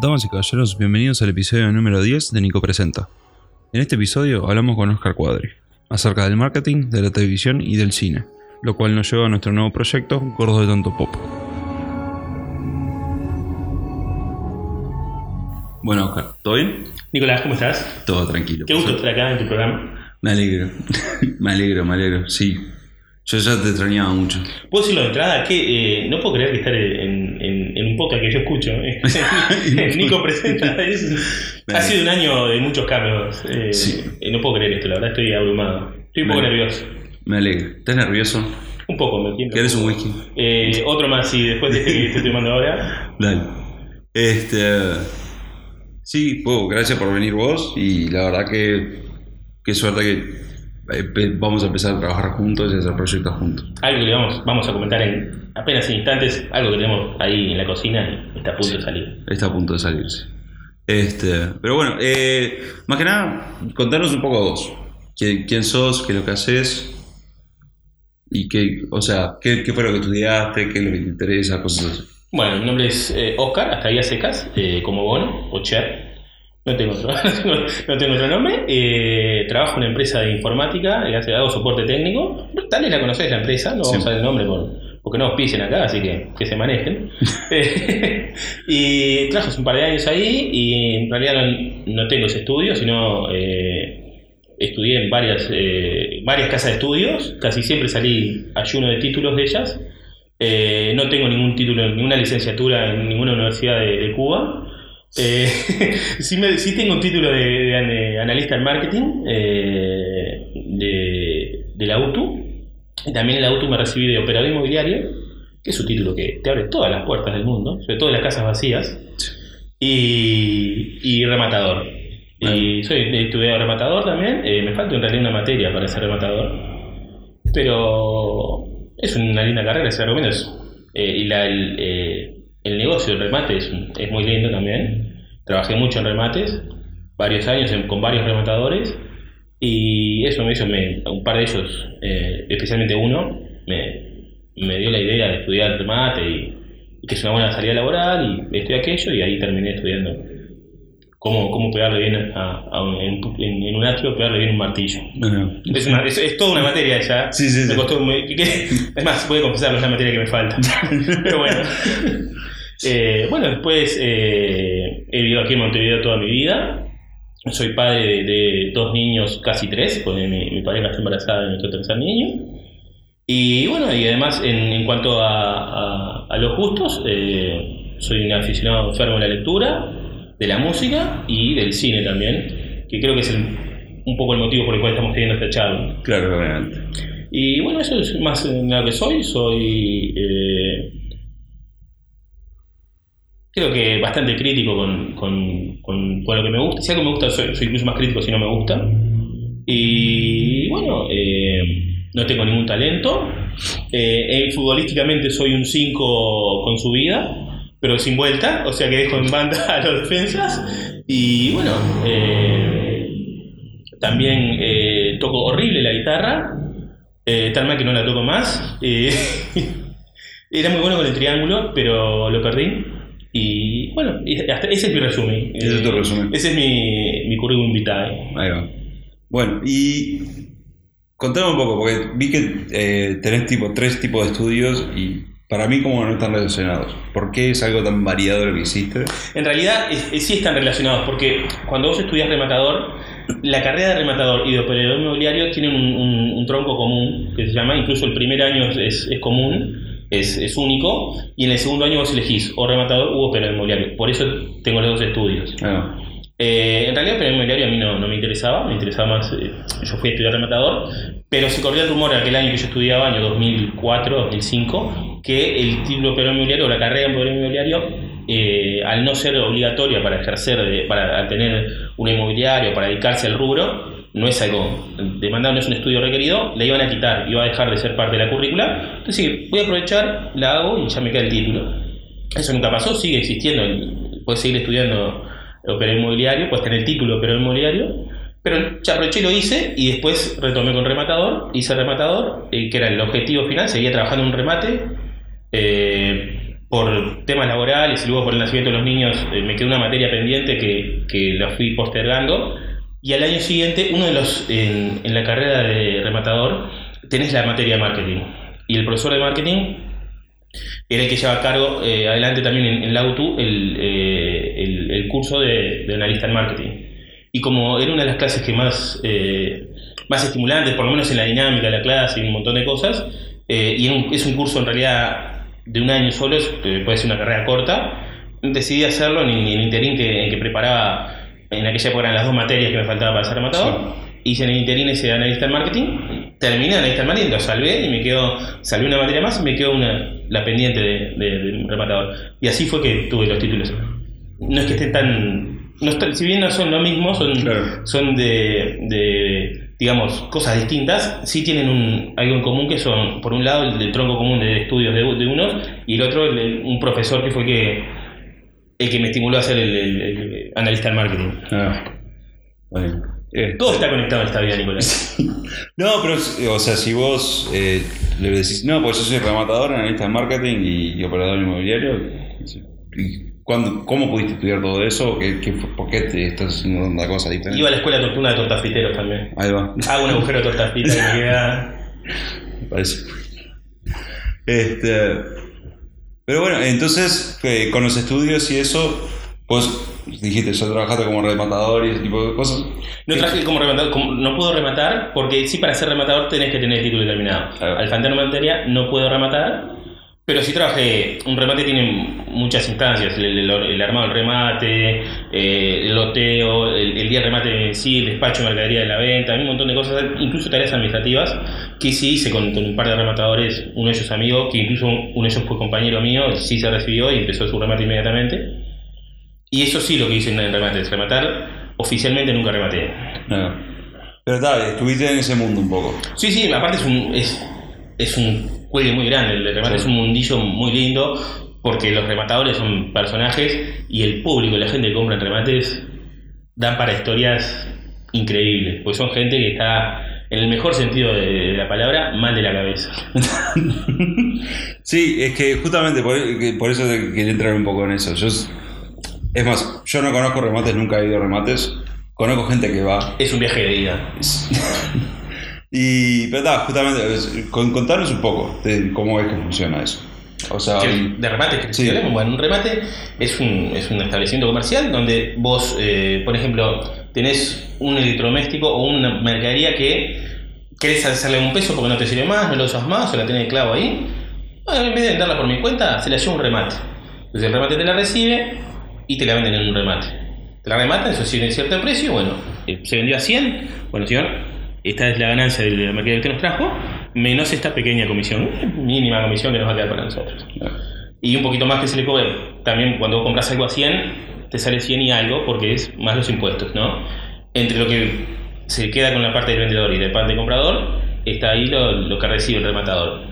Damas y caballeros, bienvenidos al episodio número 10 de Nico Presenta. En este episodio hablamos con Oscar Cuadri acerca del marketing, de la televisión y del cine, lo cual nos lleva a nuestro nuevo proyecto, Gordo de Tonto Pop. Bueno, Oscar, ¿todo bien? Nicolás, ¿cómo estás? Todo tranquilo. Qué gusto estar acá en tu programa. Me alegro, me alegro, me alegro, sí. Yo ya te extrañaba mucho. ¿Puedo decirlo de entrada? Que eh, no puedo creer que estar en, podcast que yo escucho. Nico presenta. es- ha sido un año de muchos cambios. eh, Sí. eh, no puedo creer esto, la verdad estoy abrumado. Estoy un poco Me- nervioso. Me alegro. ¿Estás nervioso? Un poco, me tiembla. ¿Quieres un whisky? Eh, otro más, sí, después de este que te estoy tomando ahora. Dale. Este. Sí, pues, gracias por venir vos. Y la verdad que. Qué suerte que vamos a empezar a trabajar juntos y hacer proyectos juntos. Algo que le vamos, vamos a comentar en apenas en instantes. Algo que tenemos ahí en la cocina y está a punto de salir. Está a punto de salirse. Este. Pero bueno, eh, más que nada, contanos un poco vos. ¿Quién, quién sos? ¿Qué es lo que haces? Y qué, o sea, ¿qué, qué fue lo que estudiaste? ¿Qué es lo que te interesa? Cosas así. Bueno, mi nombre es eh, Oscar, hasta ahí a secas, eh, como Bono o Cher. No tengo otro, no tengo otro nombre. Eh, trabajo en una empresa de informática, hago soporte técnico. Tal vez la conocés la empresa, no vamos a dar el nombre por- porque no auspicien acá, así que que se manejen. Eh, y trabajo hace un par de años ahí y en realidad no, no tengo ese estudio, sino eh, estudié en varias, eh, varias casas de estudios. Casi siempre salí ayuno de títulos de ellas. No tengo ningún título, ninguna licenciatura en ninguna universidad de, de Cuba. Eh, sí, me- sí tengo un título de, de an- de analista en marketing eh, de, de la UTU. Y también en la UTU me recibí de operador inmobiliario, que es un título que te abre todas las puertas del mundo, sobre todo las casas vacías. Y, y rematador. Y soy estudiado rematador también. Eh, me falta en realidad una materia para ser rematador. Pero es una linda carrera, ese argumento es. eh, y la- el, el negocio del remate es, muy lindo también. Trabajé mucho en remates, varios años con varios rematadores. Y eso me hizo, me- un par de ellos, eh, especialmente uno, me, me dio la idea de estudiar remate y, y que es una buena salida laboral. Y estudié aquello y ahí terminé estudiando cómo, cómo pegarle bien a, a un- en, en- un atrio, pegarle bien un martillo. Bueno, Es, una- es- es toda una materia esa. Sí, sí, sí. Me costó muy- es más, voy a confesarlo, es la materia que me falta. Pero bueno. Eh, bueno, después eh, he vivido aquí en Montevideo toda mi vida. Soy padre de, de dos niños, casi tres, porque mi, mi pareja está embarazada de nuestro tercer niño. Y bueno, y además en, en cuanto a, a- a los gustos, eh, soy un aficionado enfermo de la lectura, de la música y del cine también, que creo que es el- un poco el motivo por el cual estamos teniendo esta charla. claro, obviamente. Y bueno, eso es más en lo que soy. Soy. eh, creo que bastante crítico con, con- con- con lo que me gusta. Si algo me gusta, soy, soy incluso más crítico si no me gusta. Y bueno, eh, no tengo ningún talento. Eh, eh, futbolísticamente soy un 5 con su vida, pero sin vuelta, o sea que dejo en banda a los defensas. Y bueno, eh, también eh, toco horrible la guitarra, eh, tal mal que no la toco más. Eh, era muy bueno con el triángulo, pero lo perdí. Y bueno, hasta- ese es mi resumen. Ese es tu resumen. Ese es mi, mi currículum vitae. Ahí va. Bueno, y contame un poco, porque vi que eh, tenés tipo tres tipos de estudios y para mí como no están relacionados. ¿Por qué es algo tan variado lo que hiciste? En realidad es- es- sí están relacionados, porque cuando vos estudias rematador, la carrera de rematador y de operador inmobiliario tienen un, un- un tronco común, que se llama, incluso el primer año es, es común, es, único, y en el segundo año vos elegís o rematador u operador inmobiliario. Por eso tengo los dos estudios. Ah, Eh, en realidad, operador inmobiliario a mí no, no me interesaba, me interesaba más. eh, yo fui a estudiar rematador, pero se corría el rumor aquel año que yo estudiaba, año 2004, 2005, que el título operador inmobiliario o la carrera de operador inmobiliario, eh, al no ser obligatoria para ejercer, para tener un inmobiliario, para dedicarse al rubro, no es algo demandado, no es un estudio requerido, la iban a quitar, iba a dejar de ser parte de la currícula. Entonces, voy a aprovechar, la hago y ya me queda el título. Eso nunca pasó, sigue existiendo, puedes seguir estudiando operador inmobiliario, puedes tener el título de operador inmobiliario, pero ya aproveché lo hice y después retomé con rematador, hice rematador, eh, que era el objetivo final, seguía trabajando un remate, eh, por temas laborales y luego por el nacimiento de los niños eh, me quedó una materia pendiente que, que la fui postergando. Y al año siguiente, uno de los, en, en la carrera de rematador, tenés la materia de marketing. Y el profesor de marketing era el que lleva a cargo eh, adelante también en, en la UTU el, eh, el, el curso de, de analista en marketing. Y como era una de las clases que más, eh, más estimulantes, por lo menos en la dinámica de la clase y un montón de cosas, eh, y un- es un curso en realidad de un año solo, es- eh, puede ser una carrera corta, decidí hacerlo en, el interín que, que preparaba, en aquella época eran las dos materias que me faltaba para ser rematador. Hice en el interín ese analista en marketing, terminé analista en marketing, lo salvé y me quedó, salvé una materia más y me quedó una, la pendiente de, de- de rematador. Y así fue que tuve los títulos. No es que estén tan... No si bien no son lo mismo, son, Claro. son de, de, digamos, cosas distintas, sí tienen un, algo en común que son, por un lado, el del tronco común de estudios de, de unos y el otro, el de un profesor que fue que, el que me estimuló a ser el, analista en marketing. Ah, bueno. Eh, Todo está conectado en esta vida, Nicolás. No, pero, o sea, si vos eh, le decís, no, pues yo soy rematador, analista de marketing y, y operador inmobiliario, ¿y cuándo- ¿cómo pudiste estudiar todo eso? ¿Qué, qué ¿Por qué te estás haciendo una cosa diferente? Iba a la escuela nocturna de tortafriteros también. Ahí va, Hago un agujero de tortafrita y me queda... me parece. Este, pero bueno, entonces, eh, con los estudios y eso, vos dijiste, yo trabajaste como rematador y ese tipo de cosas. No traje como rematador, como- no puedo rematar, porque sí para ser rematador tenés que tener el título determinado. Al faltar una materia no puedo rematar, pero sí trabajé, un remate tiene muchas instancias, el, el- el armado del remate, eh, el loteo, el, el día del remate en sí, el despacho de mercadería de la venta, un montón de cosas, incluso tareas administrativas, que sí hice con, con un par de rematadores, uno de ellos amigo, que incluso uno de ellos fue compañero mío, sí se recibió y empezó su remate inmediatamente. Y eso sí lo que hice en el remate, es rematar, oficialmente nunca rematé. No. Pero tal, estuviste en ese mundo un poco. Sí, sí, aparte es un, es, es un cuelgue muy grande, el remate Sí. es un mundillo muy lindo, porque los rematadores son personajes y el público, la gente que compra en remates, dan para historias increíbles, porque son gente que está, en el mejor sentido de, la palabra, mal de la cabeza. Sí, es que justamente por, por eso quería entrar un poco en eso. Yo, es más, yo no conozco remates, nunca he ido a remates. Conozco gente que va. Es un viaje de ida. y, pero justamente, contanos un poco de cómo es que funciona eso. O sea, ¿De remate? que Sí. Bueno, un remate es un, es un establecimiento comercial donde vos, eh, por ejemplo, tenés un electrodoméstico o una mercadería que querés hacerle un peso porque no te sirve más, no lo usas más o la tenés de clavo ahí. Bueno, en vez de venderla por mi cuenta, se la lleva un remate. Entonces el remate te la recibe y te la venden en un remate. Te la rematan, eso sí, en cierto precio, bueno, eh, se vendió a 100, bueno señor, esta es la ganancia de la que nos trajo, menos esta pequeña comisión, mínima comisión que nos va a quedar para nosotros. Y un poquito más que se le cobre. También cuando compras algo a 100, te sale 100 y algo porque es más los impuestos, ¿no? Entre lo que se queda con la parte del vendedor y la parte del comprador, está ahí lo, lo que recibe el rematador.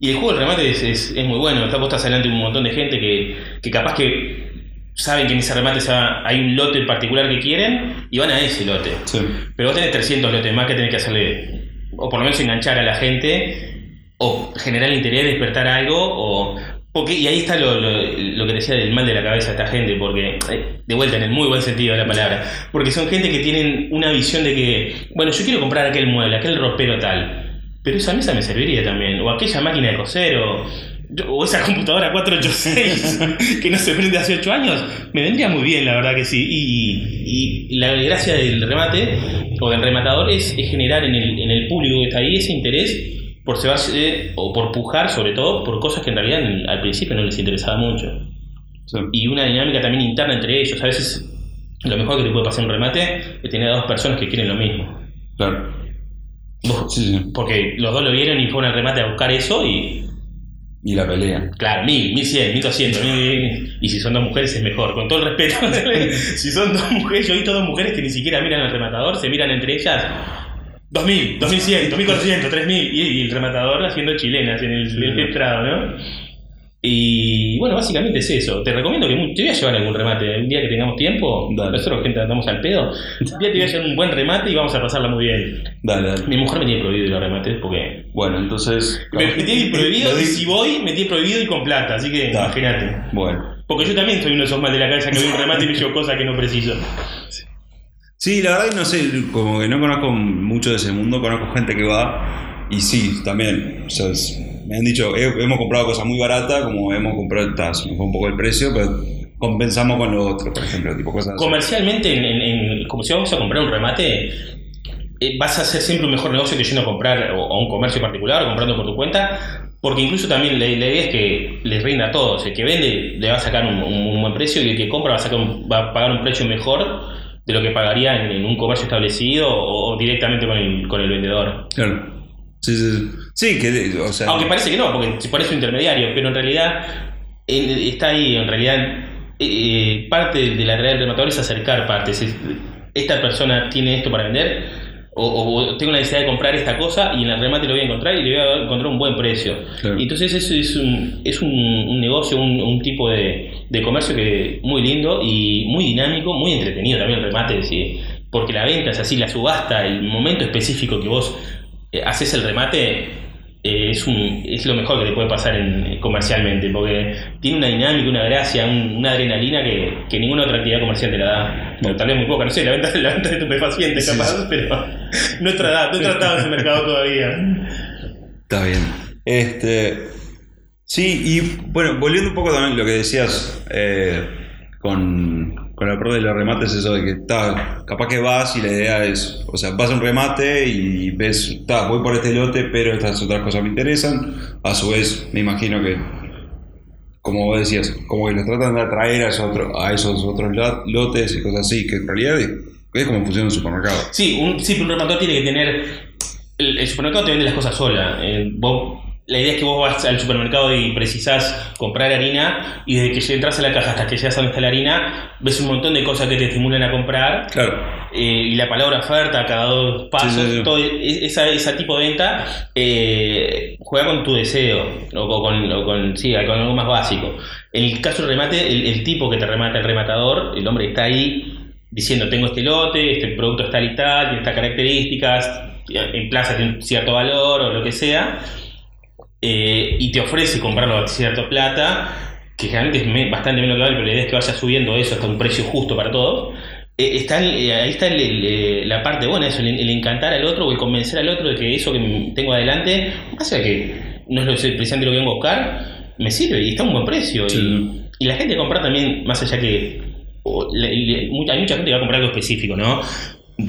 Y el juego del remate es, es- muy bueno. Está, vos estás delante de un montón de gente que, que capaz que saben que en ese remate se va- hay un lote en particular que quieren y van a ese lote. sí. Pero vos tenés 300 lotes más que tenés que hacerle, o por lo menos enganchar a la gente, o generar interés, despertar algo, o... Porque, y ahí está lo, lo, lo que decía del mal de la cabeza de esta gente, porque, eh, de vuelta, en el muy buen sentido de la palabra, porque son gente que tienen una visión de que, bueno, yo quiero comprar aquel mueble, aquel ropero tal, pero esa mesa me serviría también, o aquella máquina de coser, o, yo- o esa computadora 486 que no se prende hace 8 años, me vendría muy bien, la verdad que sí. Y, y la gracia del remate o del rematador es, es generar en el, en el público que está ahí ese interés por cebarse o por pujar, sobre todo, por cosas que en realidad al principio no les interesaba mucho. sí. Y una dinámica también interna entre ellos. A veces lo mejor que te puede pasar en un remate es tener a dos personas que quieren lo mismo. Claro. Sí, sí. Porque los dos lo vieron y fueron al remate a buscar eso y Y la pelea. Claro, mil, mil cien, mil doscientos, mil- y si son dos mujeres es mejor, con todo el respeto. si son dos mujeres, yo he visto dos mujeres que ni siquiera miran al rematador, se miran entre ellas. 2000, 2100, 2400, 3000, y, y el rematador haciendo chilenas en el, en el estrado, ¿no? Y bueno, básicamente es eso. Te recomiendo que te voy a llevar algún remate. Un día que tengamos tiempo, Dale. nosotros gente andamos al pedo. Un día te voy a llevar un buen remate y vamos a pasarla muy bien. Dale, dale. Mi mujer me tiene prohibido los remates porque. Bueno, entonces. Me, me tiene prohibido y si voy, me tiene prohibido y con plata. Así que Da. imagínate. Bueno. Porque yo también soy uno de esos mal de la cabeza que veo un remate y me llevo cosas que no preciso. Sí, la verdad que no sé, como que no conozco mucho de ese mundo, conozco gente que va y sí, también. O sea, es- me han dicho, he- hemos comprado cosas muy baratas, como hemos comprado, ta, se nos fue un poco el precio, pero compensamos con lo otro, por ejemplo, tipo cosas así. Comercialmente, en, en- en- como si vamos a comprar un remate, eh, vas a hacer siempre un mejor negocio que yendo a comprar o- a un comercio particular o comprando por tu cuenta. Porque incluso también la, la idea es que les rinda a todos. El que vende le va a sacar un, un- un buen precio y el que compra va a, sacar un- va a pagar un precio mejor de lo que pagaría en, en un comercio establecido o, o directamente con el, con el vendedor. Claro. Sí, sí, sí. Que, o sea. Aunque parece que no, porque se parece un intermediario, pero en realidad está ahí, en realidad eh, parte de la tarea del rematador es acercar partes. Es- esta persona tiene esto para vender, o, o tengo la necesidad de comprar esta cosa y en el remate lo voy a encontrar y le voy a encontrar un buen precio. Claro. Entonces eso es un, es un, un negocio, un, un tipo de, de comercio que muy lindo y muy dinámico, muy entretenido también el remate, sí, porque la venta es así, la subasta, el momento específico que vos eh, haces el remate eh, es, un, es lo mejor que te puede pasar en, comercialmente, porque tiene una dinámica, una gracia, un- una adrenalina que, que ninguna otra actividad comercial te la da. Bueno, tal vez muy poca, no sé, la venta, la venta de estupefacientes Sí, capaz, sí. pero no he tratado, no he tratado ese mercado todavía. Está bien. Este. Sí, y bueno, volviendo un poco también a lo que decías eh, con, con la pro de los remates, eso de que está, capaz que vas y la idea es, o sea, vas a un remate y ves, voy por este lote, pero estas otras cosas me interesan. A su vez, me imagino que, como vos decías, como que los tratan de atraer a esos, otros- a esos otros lo- lotes y cosas así, que en realidad es, es como funciona un supermercado. Sí, un, sí, un rematador tiene que tener. El, supermercado te vende las cosas sola. Eh, la idea es que vos vas al supermercado y precisás comprar harina y desde que entras a la caja hasta que llegas a donde está la harina, ves un montón de cosas que te estimulan a comprar. Claro, eh, y la palabra oferta cada dos pasos, Sí, sí, sí. todo e- esa, esa tipo de venta eh, juega con tu deseo o con, o con- sí, con algo más básico. En el caso del remate, el, el tipo que te remata, el rematador, el hombre que está ahí diciendo tengo este lote, este producto es tal y tal, tiene estas características, en plaza tiene un cierto valor o lo que sea, eh, y te ofrece comprarlo a cierta plata, que generalmente es me- bastante menos vale, pero la idea es que vaya subiendo eso hasta un precio justo para todos. Eh, está eh, ahí está el- el, eh, la parte buena, eso, el, el encantar al otro o el convencer al otro de que eso que tengo adelante, más allá que no es lo precisamente lo que vengo a buscar, me sirve y está a un buen precio. Sí. Y, y la gente compra también, más allá que o hay mucha gente que va a comprar algo específico, ¿no?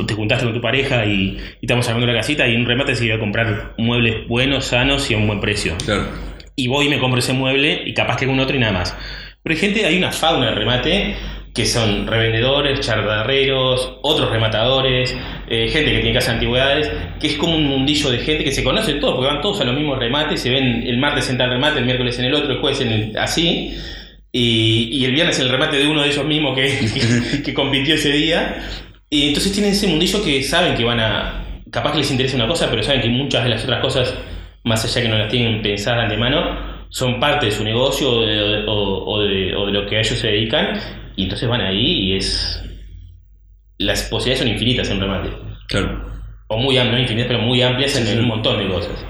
Te juntaste con tu pareja y, y estamos armando la casita y en un remate se iba a comprar muebles buenos, sanos y a un buen precio. claro. Y voy y me compro ese mueble y capaz que algún otro y nada más. Pero hay gente, hay una fauna de remate que son revendedores, chardarreros, otros rematadores, eh, gente que tiene casa de antigüedades, que es como un mundillo de gente que se conocen todos, porque van todos a los mismos remates, se ven el martes en tal remate, el miércoles en el otro, el jueves en el así, y, y el viernes en el remate de uno de ellos mismos que, que, que compitió ese día. Y entonces tienen ese mundillo que saben que van a. Capaz que les interesa una cosa, pero saben que muchas de las otras cosas, más allá que no las tienen pensadas de antemano, son parte de su negocio o de, o- o de- o de lo que a ellos se dedican. Y entonces van ahí y es. Las posibilidades son infinitas en remate. Claro. O muy amplias, no infinitas, pero muy amplias en, Sí, sí. en un montón de cosas.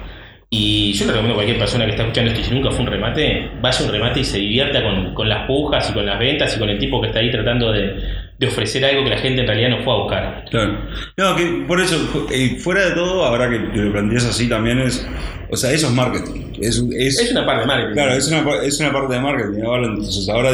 Y yo le recomiendo a cualquier persona que está escuchando esto y si nunca fue un remate, vaya a un remate y se divierta con, con las pujas y con las ventas y con el tipo que está ahí tratando de, de ofrecer algo que la gente en realidad no fue a buscar. Claro. No, que por eso, eh, fuera de todo, ahora que que lo planteas así también es. O sea, eso es marketing. Es, es- Es una parte de marketing. Claro, es una, es una parte de marketing. Ahora, entonces, ahora,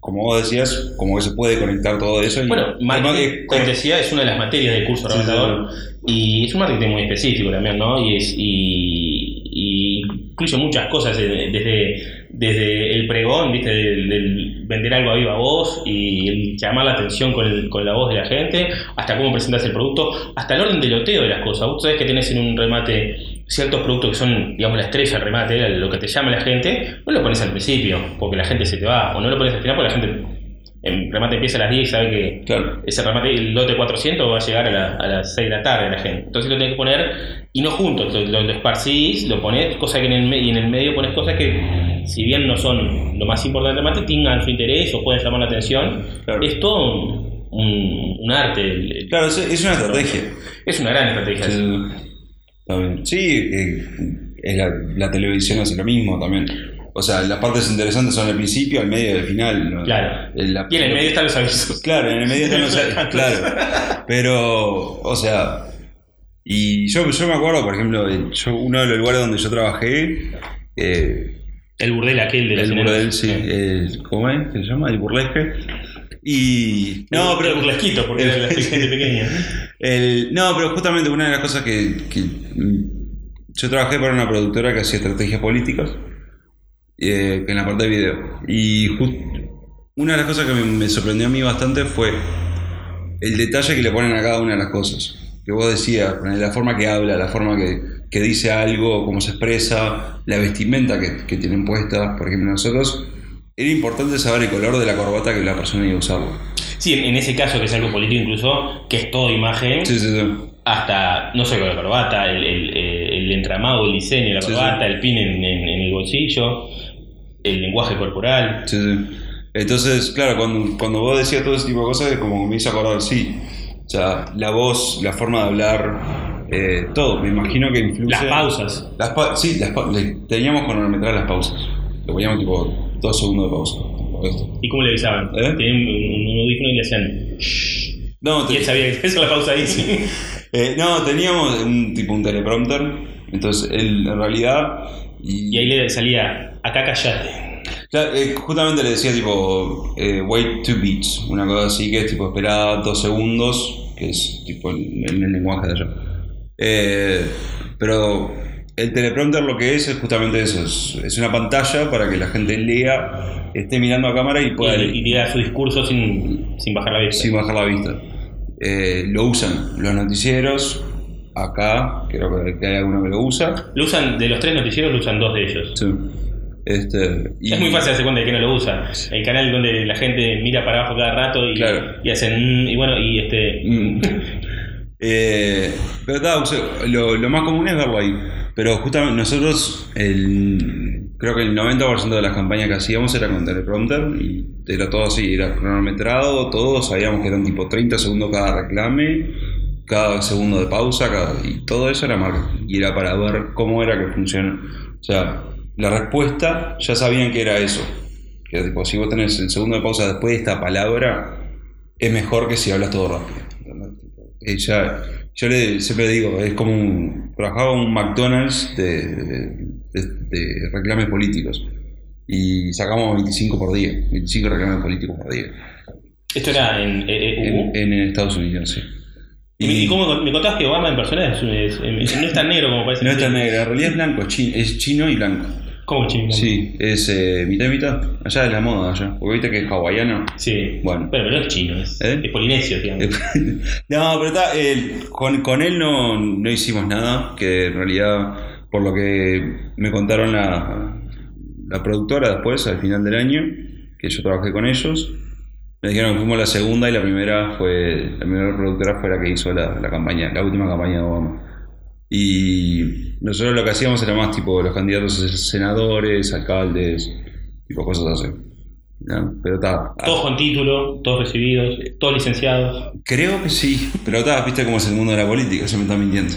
como vos decías, como que se puede conectar todo eso. Y, Bueno, marketing, decía, es una de las materias del curso Sí, rematador y es un marketing muy específico también, ¿no? Y, es, y, y incluye muchas cosas eh, desde, desde el pregón, ¿viste? Del, del vender algo a viva voz y llamar la atención con, el- con la voz de la gente, hasta cómo presentas el producto, hasta el orden de loteo de las cosas. Vos sabés que tenés en un remate ciertos productos que son, digamos, la estrella del remate, lo que te llama la gente, no lo pones al principio porque la gente se te va, o no lo pones al final porque la gente el remate empieza a las 10 y sabe que Claro. ese remate, el lote 400 va a llegar a, la- a las 6 de la tarde la gente. Entonces lo tenés que poner, y no junto, lo, lo, lo esparcís, lo pones, cosa que en el, y en el medio pones cosas que, si bien no son lo más importante del remate, tengan su interés o pueden llamar la atención. Claro. Es todo un, un- un arte. el- el- Claro, es, es una estrategia. Es una gran estrategia. Sí. Sí, eh, es la, la televisión hace lo mismo también. O sea, las partes interesantes son al principio, al medio y al final. ¿no? Claro. La- Y en el medio están los avisos. Claro, en el medio están los claro. Pero, o sea, y yo, yo me acuerdo, por ejemplo, yo, uno de los lugares donde yo trabajé, eh, El burdel aquel de la el burdel, sí, el- ¿cómo es? ¿Qué se llama? El burlesque. Y. No, pero. El burlesquito, porque era la gente pequeña. El- no, pero justamente una de las cosas que, que, mm, yo trabajé para una productora que hacía estrategias políticas eh, en la parte de video. Y una de las cosas que me, me sorprendió a mí bastante fue el detalle que le ponen a cada una de las cosas. Que vos decías, la forma que habla, la forma que, que dice algo, cómo se expresa, la vestimenta que, que tienen puesta. Por ejemplo, nosotros era importante saber el color de la corbata que la persona iba a usar. Sí, en ese caso, que es algo político incluso, que es todo imagen, Sí, sí, sí. hasta, no solo la corbata, el, el- el entramado, el diseño la corbata, el pin en, en- en el bolsillo, el lenguaje corporal. Sí, sí. Entonces, claro, cuando, cuando vos decías todo ese tipo de cosas, como que me hizo acordar, sí. O sea, la voz, la forma de hablar, eh, todo. Me imagino que influye. Las pausas. Las pa- sí, las pa- teníamos cronometrar las pausas. Le poníamos tipo dos segundos de pausa. esto. ¿Y cómo le avisaban? ¿Eh? Tenían un, audífono y le hacían... No, te- Y él sabía que eso la pausa ahí. sí. eh, no, teníamos un tipo un teleprompter. Entonces, él en realidad. Y ahí le salía, acá callate. Claro, eh, justamente le decía tipo eh, wait two beats, una cosa así que es tipo esperar dos segundos, que es tipo en, en el lenguaje de allá. Eh, pero el teleprompter lo que es es justamente eso, es, es una pantalla para que la gente lea, esté mirando a cámara y pueda Y, y diga su discurso sin, sin bajar la vista. sin bajar la vista. Eh, lo usan los noticieros, acá creo que hay alguno que lo usa. Lo usan, de los tres noticieros, lo usan dos de ellos. Sí. Este, y- Es muy fácil darse cuenta de que no lo usa. El canal donde la gente mira para abajo cada rato y, Claro. y hacen. mm, y bueno, y este. Mm. Eh, pero sea, lo, lo más común es verlo ahí. Pero justamente nosotros, el, creo que el 90% de las campañas que hacíamos era con teleprompter y era todo así, era cronometrado, todos sabíamos que eran tipo 30 segundos cada reclame, cada segundo de pausa, cada- y todo eso era marketing. Y era para ver cómo era que funciona. O sea, la respuesta ya sabían que era eso. Que tipo, si vos tenés el segundo de pausa después de esta palabra, es mejor que si hablas todo rápido. eh, ya- yo le, siempre digo, es como un, trabajaba un McDonald's de, de, de reclames políticos y sacamos 25 por día, 25 reclames políticos por día Esto era en eh, EEU. en, en Estados Unidos, sí. Y, y cómo me contabas que Obama en persona es, es- es- no es tan negro como parece. no es tan negro, en realidad es blanco, es chi- es chino y blanco. ¿Cómo chino? Sí, es eh, mitad y mitad. Allá es la moda, allá. Porque viste que es hawaiano. Sí. Bueno. Pero no es chino, es, ¿Eh? es polinesio, digamos. no, pero está, con, con él no, no hicimos nada, que en realidad, por lo que me contaron la, la productora después, al final del año, que yo trabajé con ellos, me dijeron que fuimos la segunda y la primera fue, la primera productora fue la que hizo la, la campaña, la última campaña de Obama. Y nosotros lo que hacíamos era más tipo los candidatos a senadores, alcaldes, tipo cosas así. ¿no? Pero está. Todos con título, todos recibidos, todos licenciados. Creo que sí, pero está, viste cómo es el mundo de la política, se me está mintiendo.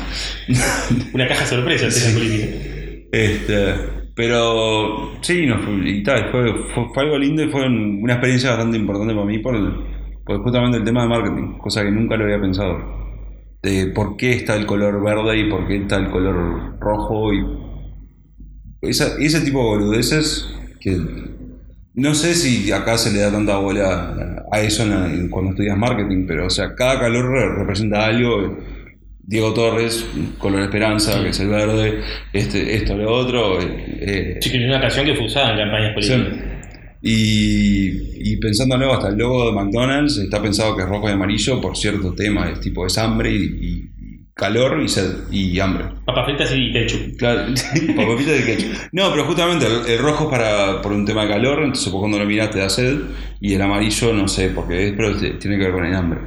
Una caja sorpresa tiene la política. Este, pero sí, no, y tal, fue, fue, algo lindo y fue un- una experiencia bastante importante para mí por, el- por justamente el tema de marketing, cosa que nunca lo había pensado. De por qué está el color verde y por qué está el color rojo y esa- ese tipo de boludeces que no sé si acá se le da tanta bola a eso en en- cuando estudias marketing, pero o sea, cada color re- representa algo. Diego Torres, color esperanza, que es el verde, este, esto, lo otro. eh, Sí, que es una canción que fue usada en campañas sí. políticas. Y, y pensándolo, hasta el logo de McDonald's está pensado que es rojo y amarillo por cierto tema, es tipo es hambre y, y- calor y sed y hambre. Papas fritas y ketchup. Claro, papas fritas y ketchup. No, pero justamente el, el rojo es para, por un tema de calor, entonces vos cuando lo mirás te da sed, y el amarillo no sé, porque es, pero tiene que ver con el hambre.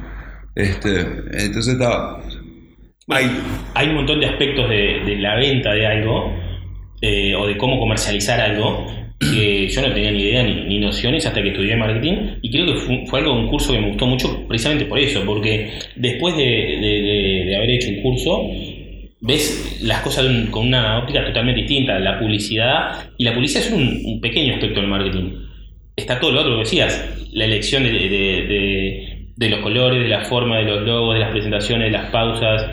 Este, entonces está... Hay, Hay un montón de aspectos de, la venta de algo eh, o de cómo comercializar algo que yo no tenía ni idea ni, ni nociones hasta que estudié marketing y creo que fue, algo, un curso que me gustó mucho precisamente por eso, porque después de, de- haber hecho un curso ves las cosas con una óptica totalmente distinta, la publicidad y la publicidad es un, pequeño aspecto del marketing. Está todo lo otro que decías, la elección de- de los colores, de la forma, de los logos, de las presentaciones, de las pausas,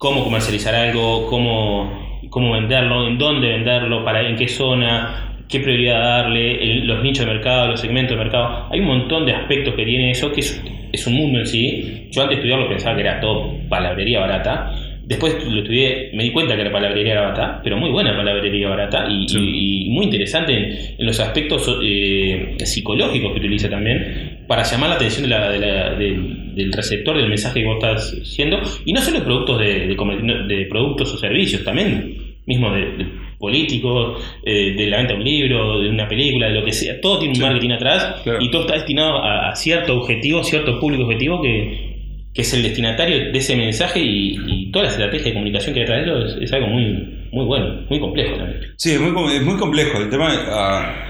cómo comercializar algo, cómo, cómo venderlo, en dónde venderlo, para, en qué zona, qué prioridad darle, el- los nichos de mercado, los segmentos de mercado. Hay un montón de aspectos que tiene eso, que es, es un mundo en sí. Yo antes de estudiarlo pensaba que era todo palabrería barata. Después lo estudié, me di cuenta que la palabrería era barata, pero muy buena palabrería barata y, Sí. y- y muy interesante en, en los aspectos eh, psicológicos que utiliza también para llamar la atención de la- de la- del, del receptor del mensaje que vos estás haciendo y no solo productos de, de de productos o servicios, también mismo de, de políticos, eh, de la venta de un libro, de una película, de lo que sea, todo tiene un Sí. marketing atrás Claro. y todo está destinado a, a cierto objetivo, cierto público objetivo que, que es el destinatario de ese mensaje y, y toda la estrategia de comunicación que hay detrás de eso es, es algo muy, muy bueno, muy complejo también. Sí, es muy, es muy complejo. El tema, ah,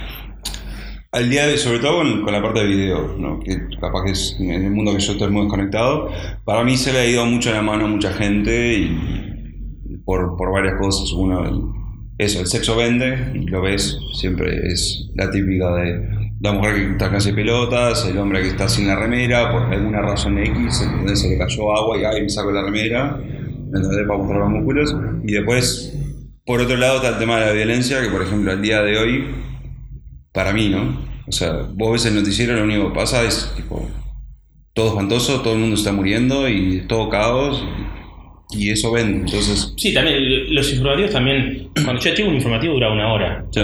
al día de sobre todo con, con la parte de video, ¿no? que capaz que es en el mundo que yo estoy muy desconectado, para mí se le ha ido mucho la mano a mucha gente y por, por varias cosas. Uno, eso, el sexo vende y lo ves, siempre es la típica de la mujer que está casi pelotas, el hombre que está sin la remera, por alguna razón X, ¿entendés? se le cayó agua y ay, me saco la remera, ¿entendés? para mostrar los músculos. Y después, por otro lado, está el tema de la violencia, que por ejemplo al día de hoy, para mí, ¿no? O sea, vos ves el noticiero, lo único que pasa es tipo, todo espantoso, todo el mundo está muriendo y todo caos. Y eso vende, entonces... Sí, también los informativos también, cuando yo chico un informativo dura una hora sí.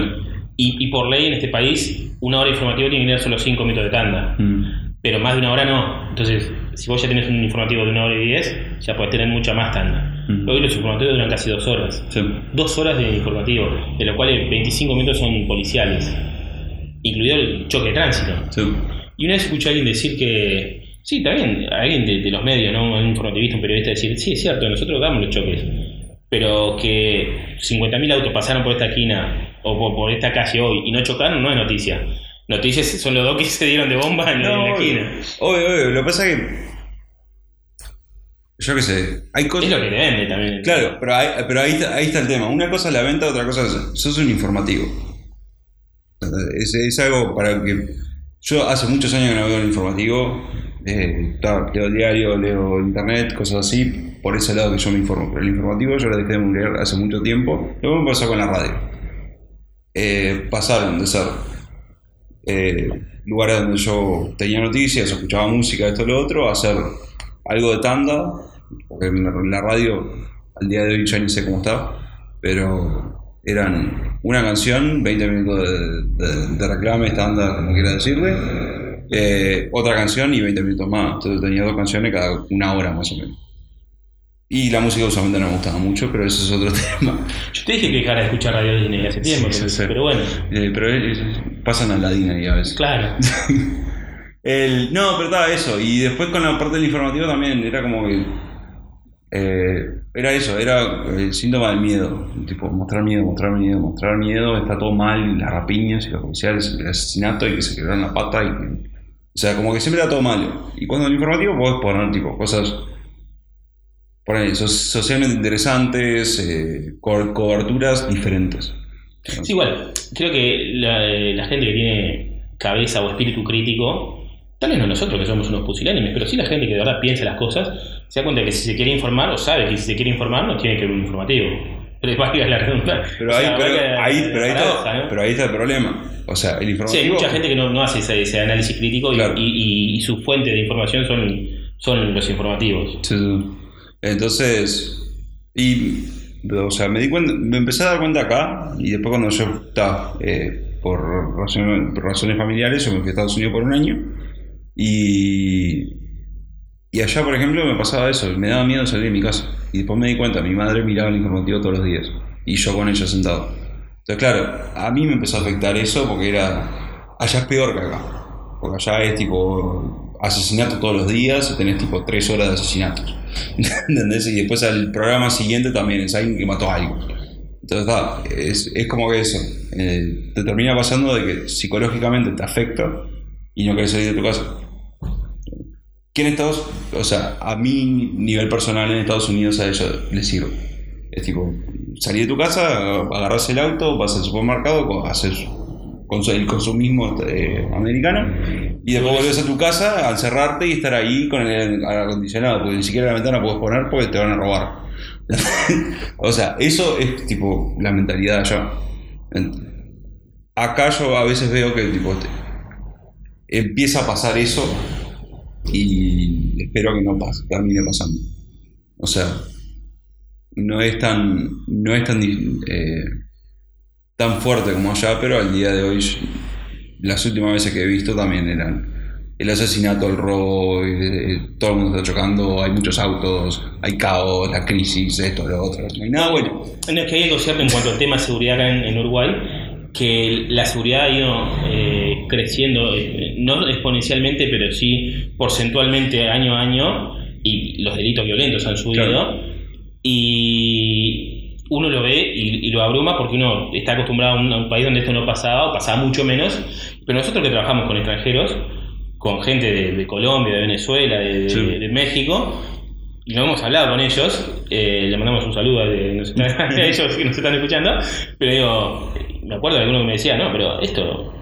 y, y por ley en este país una hora de informativo tiene que tener solo 5 minutos de tanda. Mm. pero más de una hora no. Entonces, si vos ya tenés un informativo de una hora y diez, ya podés tener mucha más tanda. Mm. Hoy los informativos duran casi dos horas. Sí. Dos horas de informativo, de los cuales 25 minutos son policiales, incluido el choque de tránsito. Sí. Y una vez escuché a alguien decir que, sí, también, alguien de, de los medios, ¿no? un informativista, un periodista, decir, sí, es cierto, nosotros damos los choques, pero que 50.000 autos pasaron por esta esquina o por, por esta calle hoy y no chocaron, no es noticia. Noticias son los dos que se dieron de bomba en, la- esquina. obvio, obvio. Lo que pasa es que. Yo qué sé. Hay cosas. Es lo que te vende también. Claro, pero, ahí, pero ahí, está, ahí está el tema. Una cosa es la venta, otra cosa es. Sos un informativo. Es, es algo para que. Yo hace muchos años que no veo un informativo. eh, leo el diario, leo internet, cosas así. Por ese lado que yo me informo. Pero el informativo yo lo dejé de leer hace mucho tiempo. Lo mismo pasó con la radio. Eh, pasaron de ser eh, lugares donde yo tenía noticias, escuchaba música, esto lo otro, a hacer algo de tanda, porque en la radio al día de hoy ya ni sé cómo está, pero eran una canción, 20 minutos de, de, de reclame, tanda, como quiera decirle, eh, otra canción y 20 minutos más, entonces tenía dos canciones cada una hora más o menos. Y la música usualmente no me gustaba mucho, pero eso es otro tema. Yo te dije que dejara de escuchar Radio Disney hace tiempo, Sí, sí, sí. pero bueno, Eh, pero pasan a la ahí a veces. claro. El, no, pero estaba eso. Y después con la parte del informativo también era como que. Eh, era eso, era el síntoma del miedo. Tipo, mostrar miedo, mostrar miedo, mostrar miedo. Está todo mal, las rapiñas y los policiales, el asesinato y que se quebraron la pata. Y, o sea, como que siempre era todo malo. Y cuando en el informativo podés poner tipo cosas. Por ahí, so- socialmente interesantes, eh, co- coberturas diferentes. Sí, igual, creo que la, la gente que tiene cabeza o espíritu crítico, tal vez no nosotros que somos unos pusilánimes, pero sí la gente que de verdad piensa las cosas, se da cuenta que si se quiere informar o sabe que si se quiere informar no tiene que ver un informativo. Pero es válida la redundancia. Pero O ahí, sea, pero, ahí, la pero, ahí está, ¿no? pero ahí está el problema. O sea, el Sí, hay informativo. mucha gente que no, no hace ese, ese análisis crítico y, Claro. y, y- y su fuente de información son, son los informativos. Sí, sí. Entonces, y, o sea, me di cuenta, me empecé a dar cuenta acá, y después cuando yo estaba, eh, por, razones, por razones familiares, yo me fui a Estados Unidos por un año, y, y allá, por ejemplo, me pasaba eso, me daba miedo salir de mi casa. Y después me di cuenta, mi madre miraba el informativo todos los días. Y yo con ella sentado. Entonces, claro, a mí me empezó a afectar eso porque era. Allá es peor que acá. Porque allá es tipo asesinato todos los días tenés tipo tres horas de asesinatos. ¿Entendés? Y después al programa siguiente también es alguien que mató a alguien. Entonces, es, es como que eso. eh, te termina pasando de que psicológicamente te afecta y no querés salir de tu casa. Que en Estados o sea, a mi nivel personal en Estados Unidos a ellos les sirve. Es tipo, salir de tu casa, agarras el auto, vas al supermercado, haces el consumismo eh, americano y después volvés a tu casa al cerrarte y estar ahí con el acondicionado, porque ni siquiera la ventana puedes poner porque te van a robar. o sea, eso es tipo la mentalidad allá. Acá yo a veces veo que tipo te- empieza a pasar eso y espero que no pase, termine pasando. O sea, no es tan, no es tan, eh, tan fuerte como allá, pero al día de hoy, las últimas veces que he visto también eran el asesinato, el robo, eh, eh, todo el mundo está chocando, hay muchos autos, hay caos, la crisis, esto, lo otro, no hay nada bueno. No, es que hay algo cierto en cuanto al tema de seguridad acá en, Uruguay, que la seguridad ha ido creciendo, eh, no exponencialmente, pero sí porcentualmente año a año, y los delitos violentos han subido. Claro. Y uno lo ve y, y lo abruma porque uno está acostumbrado a un, a un país donde esto no pasaba, o pasaba mucho menos. Pero nosotros que trabajamos con extranjeros, con gente de, de Colombia, de Venezuela, de, Sí. de México, y no hemos hablado con ellos, eh, le mandamos un saludo a, de- a ellos que nos están escuchando, pero digo, me acuerdo de alguno que me decía, no, pero esto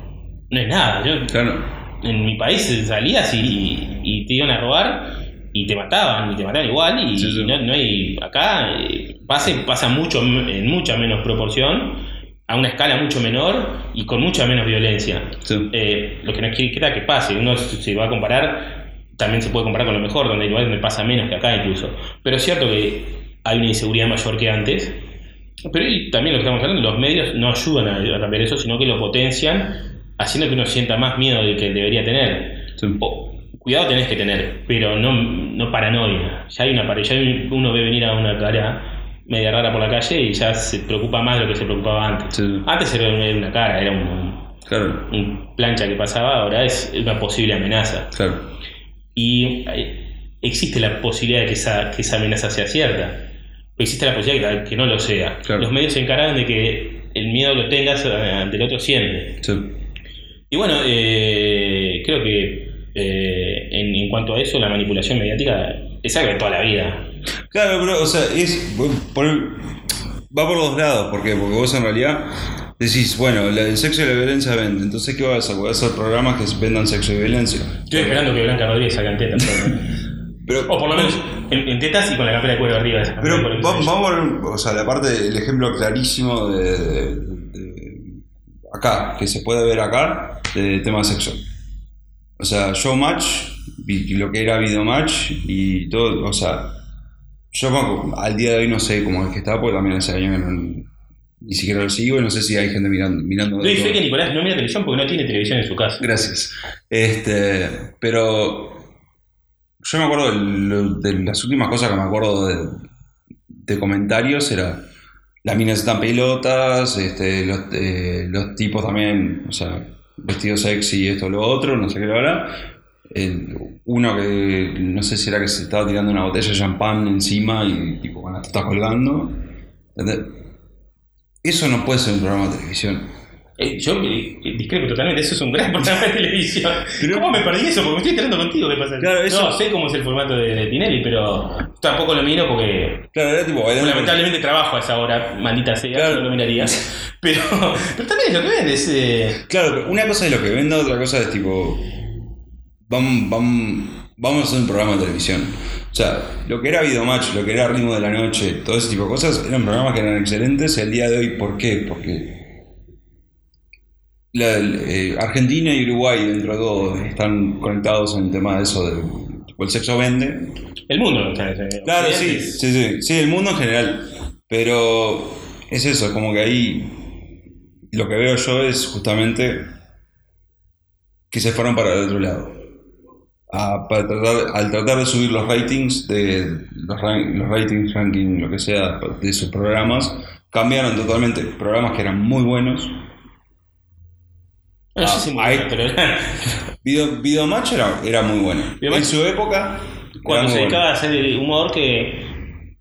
no es nada, yo Claro, en mi país salías y, y te iban a robar y te mataban, y te mataban igual, y Sí, sí. No, no hay, acá eh, pasa, pasa mucho, en mucha menos proporción, a una escala mucho menor y con mucha menos violencia. sí. Eh, lo que no quiere quita que pase, uno se se va a comparar, también se puede comparar con lo mejor, donde hay lugares donde pasa menos que acá incluso. Pero es cierto que hay una inseguridad mayor que antes. Pero y también lo que estamos hablando, los medios no ayudan a, a cambiar eso, sino que lo potencian, haciendo que uno sienta más miedo del que debería tener. Sí. O- cuidado tenés que tener, pero no, no paranoia. Ya hay una pare- ya uno ve venir a una cara media rara por la calle y ya se preocupa más de lo que se preocupaba antes. Sí. Antes era una cara, era un, Claro, un plancha que pasaba, ahora es una posible amenaza. claro. Y eh, existe la posibilidad de que esa, que esa amenaza sea cierta. Existe la posibilidad de que, no lo sea. Claro. Los medios se encargan de que el miedo lo tengas eh, ante el otro siempre. Sí. Y bueno, eh, creo que eh, en, en cuanto a eso, la manipulación mediática es algo de toda la vida. Claro, pero, o sea, es. por va por los lados, ¿por qué? Porque vos en realidad decís, bueno, el sexo y la violencia vende, entonces ¿qué vas a hacer? Voy a hacer programas que vendan sexo y violencia. Estoy esperando que Blanca Rodríguez salga en tetas. pero- o por lo menos en, en tetas y con la campera de cuero arriba. pero va- vamos a ver, o sea, la parte, el ejemplo clarísimo de, de- de- acá, que se puede ver acá, de tema sexo. O sea, Showmatch, y lo que era Videomatch y todo, o sea, yo al día de hoy no sé cómo es que está, porque también hace años no- ni siquiera lo sigo y no sé si hay gente mirando. mirando fe todo. que Nicolás no mira televisión porque no tiene televisión en su casa. Gracias. Este, pero yo me acuerdo de, las últimas cosas que me acuerdo de, de comentarios era las minas están pelotas, este, los, eh, los tipos también, o sea, vestidos sexy, esto, lo otro, no sé qué lo hará. uno que no sé si era que se estaba tirando una botella de champán encima y tipo, bueno, te está colgando. Eso no puede ser un programa de televisión. Eh, yo eh, discrepo totalmente, eso es un gran programa de televisión. Pero- ¿Cómo me perdí eso? Porque me estoy enterando contigo qué pasa. Claro, eso- No sé cómo es el formato de, de Tinelli, pero tampoco lo miro porque Claro, era tipo lamentablemente trabajo a esa hora, maldita sea, Claro. no lo miraría. Pero, pero también es lo que ven, es... eh, Claro, pero una cosa es lo que venda, otra cosa es tipo. Vamos, vamos, vamos a hacer un programa de televisión. O sea, lo que era Videomatch, lo que era Ritmo de la Noche, todo ese tipo de cosas, eran programas que eran excelentes. Y al día de hoy, ¿por qué? Porque. La- eh, Argentina y Uruguay, dentro de todo, están conectados en el tema de eso de. tipo, el sexo vende. el mundo. o sea, eh, Claro, sí, sí, sí, sí, el mundo en general. Pero es eso, como que ahí lo que veo yo es justamente que se fueron para el otro lado. a- para tratar- al tratar de subir los ratings de los, los ratings, ranking, lo que sea, de sus programas, cambiaron totalmente. Programas que eran muy buenos. No, Ah, sé si muy ahí- pero Video, Videomatch era, era muy bueno. En su época. cuando se dedicaba a bueno. hacer humor que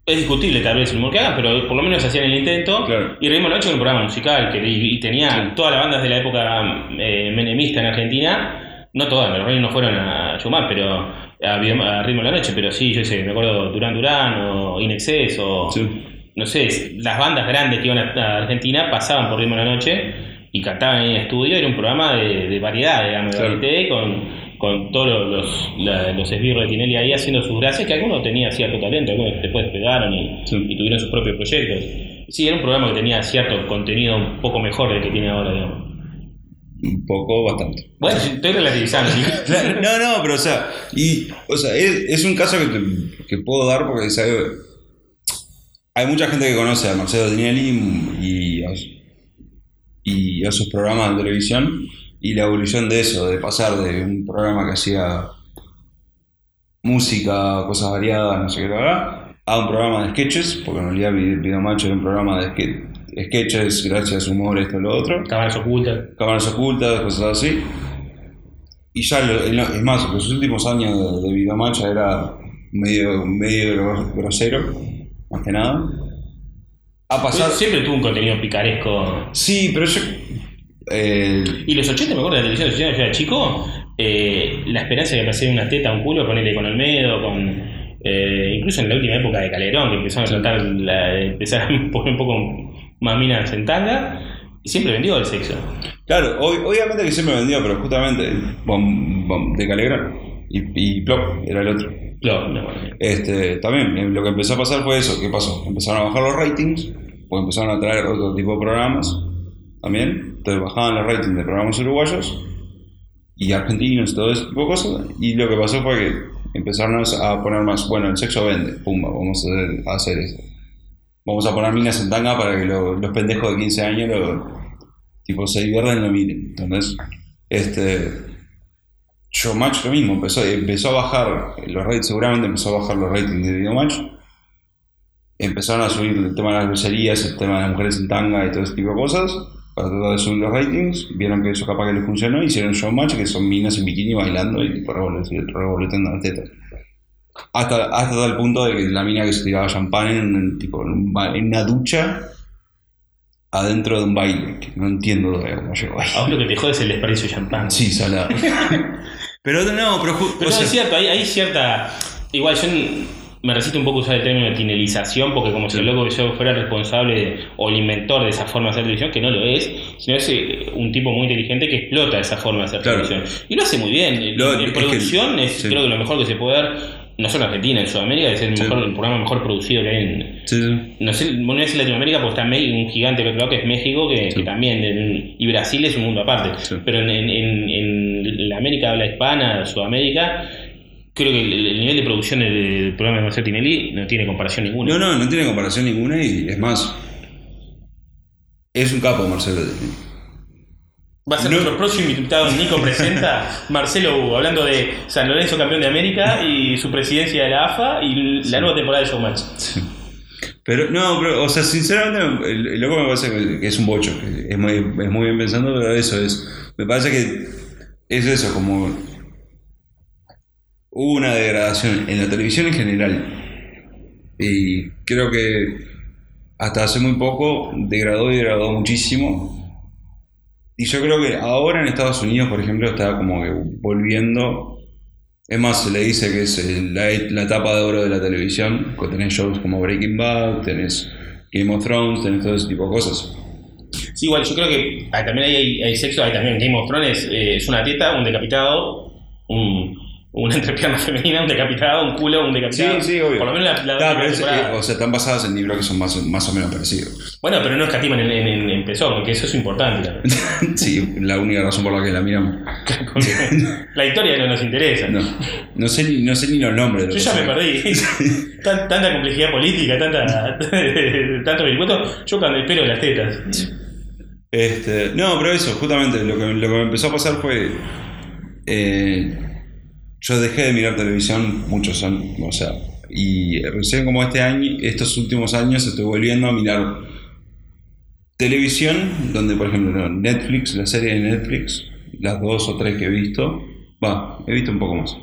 es discutible tal vez el humor que hagan, pero por lo menos hacían el intento. Claro. Y la Noche era un programa musical que, y, y tenía Sí. todas las bandas de la época eh, menemista en Argentina. No todas, los Reyes no fueron a chumar, pero a, Video- a Ritmo de la Noche, pero sí, yo sé, me acuerdo Durán Durán o Inexcess o Sí. no sé, las bandas grandes que iban a, a Argentina pasaban por Ritmo de la Noche y cantaban ahí en el estudio. Era un programa de, de variedad, digamos, de Claro. variedad, con, con todos los, la- los esbirros de Tinelli ahí haciendo sus gracias, que algunos tenían cierto talento, algunos después pegaron y, Sí. y tuvieron sus propios proyectos. Sí, era un programa que tenía cierto contenido un poco mejor del que tiene ahora, digamos. Un poco, bastante. Bueno, estoy relativizando. ¿sí? No, no, pero o sea, y, o sea es, es un caso que, te- que puedo dar porque ¿sabe? hay mucha gente que conoce a Marcelo Tinelli y y a sus programas de televisión y la evolución de eso, de pasar de un programa que hacía música, cosas variadas, no sé qué, bla, a un programa de sketches, porque en realidad Video Macho era un programa de ske- sketches, gracias humor, esto, lo otro Cámaras ocultas. cámaras ocultas, cosas así. Y ya, lo- es más, los últimos años de, de Videomatch era medio, medio gro- grosero, más que nada. A pasar. Siempre tuvo un contenido picaresco. Sí, pero yo. eh, Y los 80, me acuerdo de la televisión, los 80, yo era chico, eh, la esperanza de que apareciera una teta, un culo, ponerle con Olmedo, con. eh, incluso en la última época de Calderón, que empezaron a tratar, la, empezar a poner un poco más minas en tanga, y siempre vendió el sexo. claro, ob- obviamente que siempre vendió, pero justamente bom- bom- de Calegrán y, y Plop era el otro. No, no, bueno. Este, también eh, lo que empezó a pasar fue eso, ¿qué pasó? Empezaron a bajar los ratings, pues empezaron a traer otro tipo de programas también, entonces bajaban los ratings de programas uruguayos y argentinos todo ese tipo de cosas, y lo que pasó fue que empezaron a poner más, bueno, el sexo vende, pumba, vamos a hacer, eso. Vamos a poner minas en tanga para que lo- los pendejos de 15 años tipo, se diviertan y lo miren. Entonces, este, Showmatch lo mismo, empezó, empezó a bajar los ratings, seguramente empezó a bajar los ratings de Videomatch. Empezaron a subir el tema de las groserías, el tema de las mujeres en tanga y todo ese tipo de cosas, para tratar de subir los ratings. Vieron que eso capaz que les funcionó, hicieron Showmatch, que son minas en bikini bailando y revolviendo las tetas. Hasta, hasta tal punto de que la mina que se tiraba champán en, en, tipo, en, un ba- en una ducha adentro de un baile, que no entiendo todavía cómo llegó ahí. A vos lo que te jode es el desperdicio de champán. Sí, salado. pero no, pero, ju- Pero o no, sea, es cierto, hay, hay cierta. Igual yo me resisto un poco a usar el término de tinelización, porque como si el loco que yo fuera responsable de- o el inventor de esa forma de hacer televisión, que no lo es, sino es eh, un tipo muy inteligente que explota esa forma de hacer Claro. televisión. Y lo hace muy bien. En- Lo- en es que- producción es sí. creo que lo mejor que se puede dar, no solo en Argentina, en Sudamérica, es el, Sí. mejor, el programa mejor producido que hay en, sí, sí. no sé, no es en Latinoamérica porque está un gigante del otro lado que es México, que, Sí. que también, en- y Brasil es un mundo aparte. Sí. Pero en, en- en- en la América habla hispana, Sudamérica, creo que el, el nivel de producción del, del programa de Marcelo Tinelli no tiene comparación ninguna. No, no, no tiene comparación ninguna y es más. Es un capo, Marcelo. Va a ser No. nuestro próximo invitado en Nico Presenta, Marcelo Hugo, hablando de San Lorenzo campeón de América y su presidencia de la AFA y la nueva temporada de Showmatch. Pero, no, pero, o sea, sinceramente, el, loco me parece que- que es un bocho. que Es muy, es muy bien pensando, pero eso es. Me parece que es eso, como. Hubo una degradación en la televisión en general. Y creo que hasta hace muy poco degradó y degradó muchísimo. Y yo creo que ahora en Estados Unidos, por ejemplo, está como que volviendo. Es más, se le dice que es la, la etapa de oro de la televisión. que Tenés shows como Breaking Bad, tenés Game of Thrones, tenés todo ese tipo de cosas. Sí, igual yo creo que ah, también hay, hay sexo, hay también Game of Thrones, eh, es una teta, un decapitado, un, una entrepierna femenina, un decapitado, un culo, un decapitado. Sí, sí, obvio. Por lo menos la, la es- eh, o sea, están basadas en libros que son más, más o menos parecidos. Bueno, pero no escatiman en, en, en, pezón, que eso es importante. sí, la única razón por la que la miramos. la historia no nos interesa. No, no, sé, ni, no sé ni los nombres. de Yo ya me perdí. Tan- tanta complejidad política, tanta, tanto vericueto. Yo cuando espero las tetas. Este, no, pero eso, justamente lo que, lo que me empezó a pasar fue. eh, yo dejé de mirar televisión muchos años, o sea, y recién como este año, estos últimos años estoy volviendo a mirar televisión, donde por ejemplo Netflix, la serie de Netflix, las dos o tres que he visto, va, he visto un poco más.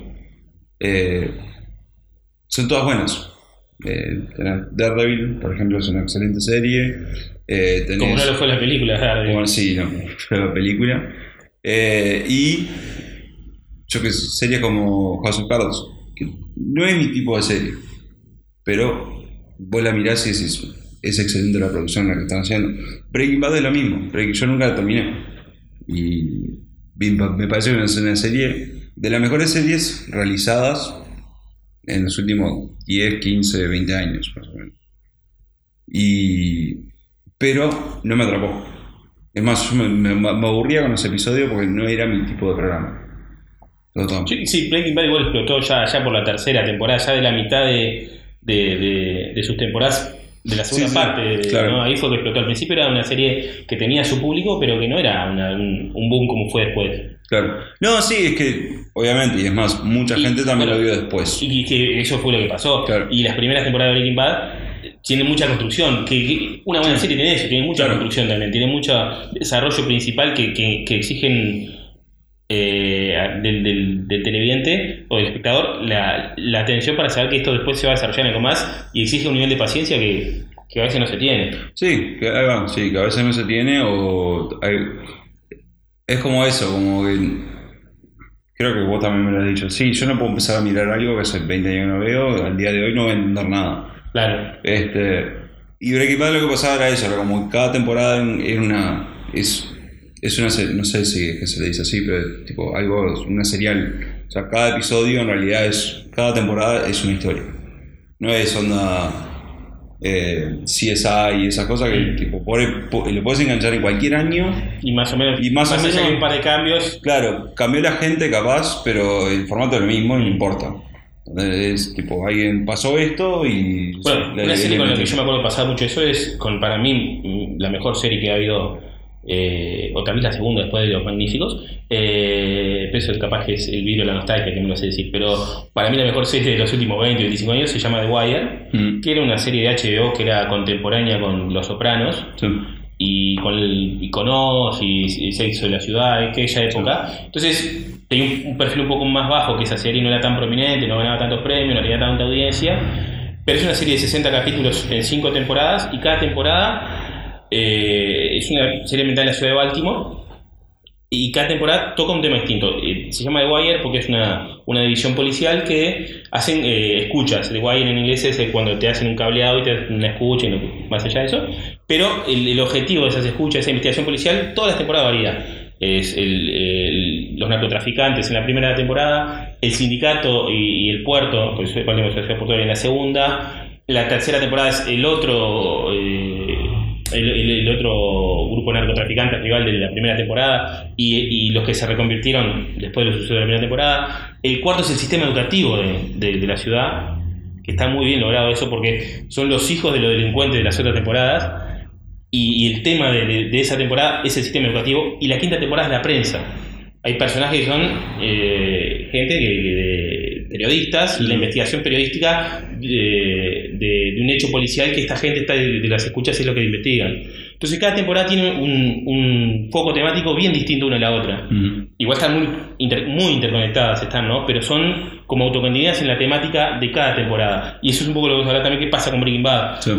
Eh, son todas buenas. Eh, tenés Daredevil, por ejemplo, es una excelente serie. Eh, tenés- Como no lo fue la película, Daredevil. como sí, no, fue la película. Eh, y yo que series como House of Cards, que no es mi tipo de serie, pero vos la mirás y decís, es excelente la producción la que están haciendo. Breaking Bad es lo mismo, Breaking- yo nunca la terminé. Y me parece que es una serie de las mejores series realizadas en los últimos 10, 15, 20 años, más o menos. Y, pero no me atrapó. Es más, yo me, me- me aburría con ese episodio porque no era mi tipo de programa. Sí, Breaking Bad igual explotó ya, ya por la tercera temporada, ya de la mitad de, de, de- de sus temporadas, de la segunda Sí, parte. de- claro. ¿no? Ahí fue que explotó. Al principio era una serie que tenía su público, pero que no era una- un, un boom como fue después. Claro. No, sí, es que, obviamente, y es más, mucha Y, gente también bueno, lo vio después. Y que eso fue lo que pasó. Claro. Y las primeras temporadas de Breaking Bad tienen mucha construcción. Que, que una buena serie tiene eso, tiene mucha Claro. construcción también, tiene mucho desarrollo principal que, que- que exigen eh, del, del- del televidente o del espectador la, la atención para saber que esto después se va a desarrollar en algo más y exige un nivel de paciencia que, que a veces no se tiene. Sí, que, ahí va, sí, que a veces no se tiene o... hay- es como eso, como que... Creo que vos también me lo has dicho. Sí, yo no puedo empezar a mirar algo que hace 20 años no veo, al día de hoy no voy a entender nada. Claro. Este, y Breaking Bad lo que pasaba era eso, era como cada temporada era una. Es, es una no sé si que se le dice así, pero tipo algo, una serial. O sea, cada episodio en realidad es. Cada temporada es una historia. No es onda. Eh, CSI y esas cosas que tipo, por- lo puedes enganchar en cualquier año. Y más o menos, Y más o allá menos- hay un par de cambios. Claro, cambió la gente capaz, pero el formato es lo mismo y no importa. Es tipo, alguien pasó esto y. Bueno, una serie con la que yo me acuerdo pasar mucho eso es, con para mí, la mejor serie que ha habido, eh, o también la segunda después de Los Magníficos. Eh, pero eso capaz que es el vídeo de la nostalgia que me lo sé decir. Pero para mí la mejor serie de los últimos 20 25 años se llama The Wire, Mm, que era una serie de HBO que era contemporánea con Los Sopranos sí. y con el y con Oz y, y Sexo de la Ciudad, aquella época. Entonces tenía un, un perfil un poco más bajo que esa serie, no era tan prominente, no ganaba tantos premios, no tenía tanta audiencia. Pero es una serie de 60 capítulos en 5 temporadas y cada temporada eh, es una serie ambientada en la ciudad de Baltimore. Y cada temporada toca un tema distinto. Eh, Se llama The Wire porque es una, una división policial que hacen eh, escuchas. The Wire en inglés es cuando te hacen un cableado y te hacen una escucha y más allá de eso. Pero el, objetivo de esas escuchas, esa investigación policial, todas las temporadas varía. Es los narcotraficantes en la primera temporada, el sindicato y, el puerto, Baltimore es una ciudad portuaria en la segunda. La tercera temporada es el otro. El, otro grupo narcotraficante rival de la primera temporada y, los que se reconvirtieron después de los sucesos de la primera temporada. El cuarto es el sistema educativo de, la ciudad, que está muy bien logrado eso porque son los hijos de los delincuentes de las otras temporadas y, y el tema de, esa temporada es el sistema educativo y la quinta temporada es la prensa. Hay personajes que son eh, gente que, periodistas y la investigación periodística de, de- de un hecho policial que esta gente está de, de las escuchas es lo que investigan. Entonces cada temporada tiene un, un foco temático bien distinto una a la otra. Mm, Igual están muy, inter- muy interconectadas, están, ¿no? Pero son como autocontenidas en la temática de cada temporada. Y eso es un poco lo que vamos a hablar también, qué pasa con Breaking Bad. sí.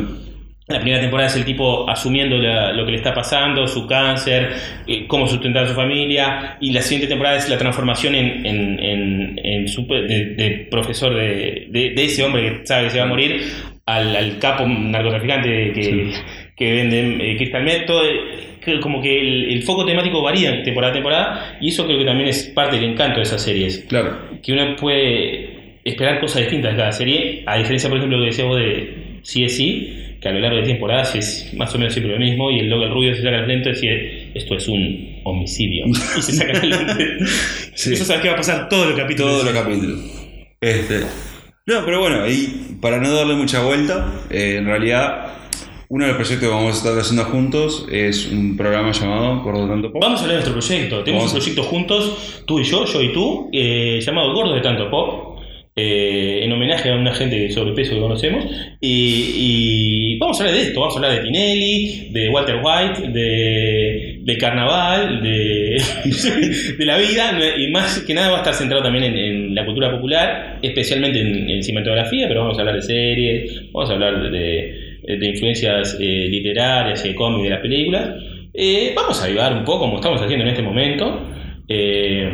La primera temporada es el tipo asumiendo la- lo que le está pasando, su cáncer, eh, cómo sustentar a su familia, y la siguiente temporada es la transformación en, en- en- en su- de, de profesor de, de- de ese hombre que sabe que se va a morir al, al capo narcotraficante que, Sí. que vende eh, Crystal todo, eh, como que el, el foco temático varía de temporada a temporada, y eso creo que también es parte del encanto de esas series Claro. que uno puede esperar cosas distintas de cada serie, a diferencia, por ejemplo, que decía vos de CSI, que a lo largo de temporadas es más o menos siempre lo mismo, y el logo el rubio se saca el lente y dice, esto es un homicidio, y se saca el lente. Sí. Eso sabes que va a pasar todos los capítulos. Todos los capítulos. Este. No, pero bueno, y para no darle mucha vuelta, eh, en realidad uno de los proyectos que vamos a estar haciendo juntos es un programa llamado Gordo Tanto Pop. Vamos a hablar de nuestro proyecto. Tenemos Vamos. un proyecto juntos, tú y yo, yo y tú, eh, llamado Gordo de Tanto Pop, eh, en homenaje a una gente de sobrepeso que conocemos. Y, vamos a hablar de esto, vamos a hablar de Tinelli, de Walter White, de, carnaval, de, la vida, y más que nada va a estar centrado también en, la cultura popular, especialmente en, cinematografía, pero vamos a hablar de series, vamos a hablar de, de- influencias eh, literarias y de cómics de las películas. Eh, vamos a avivar un poco como estamos haciendo en este momento. Eh,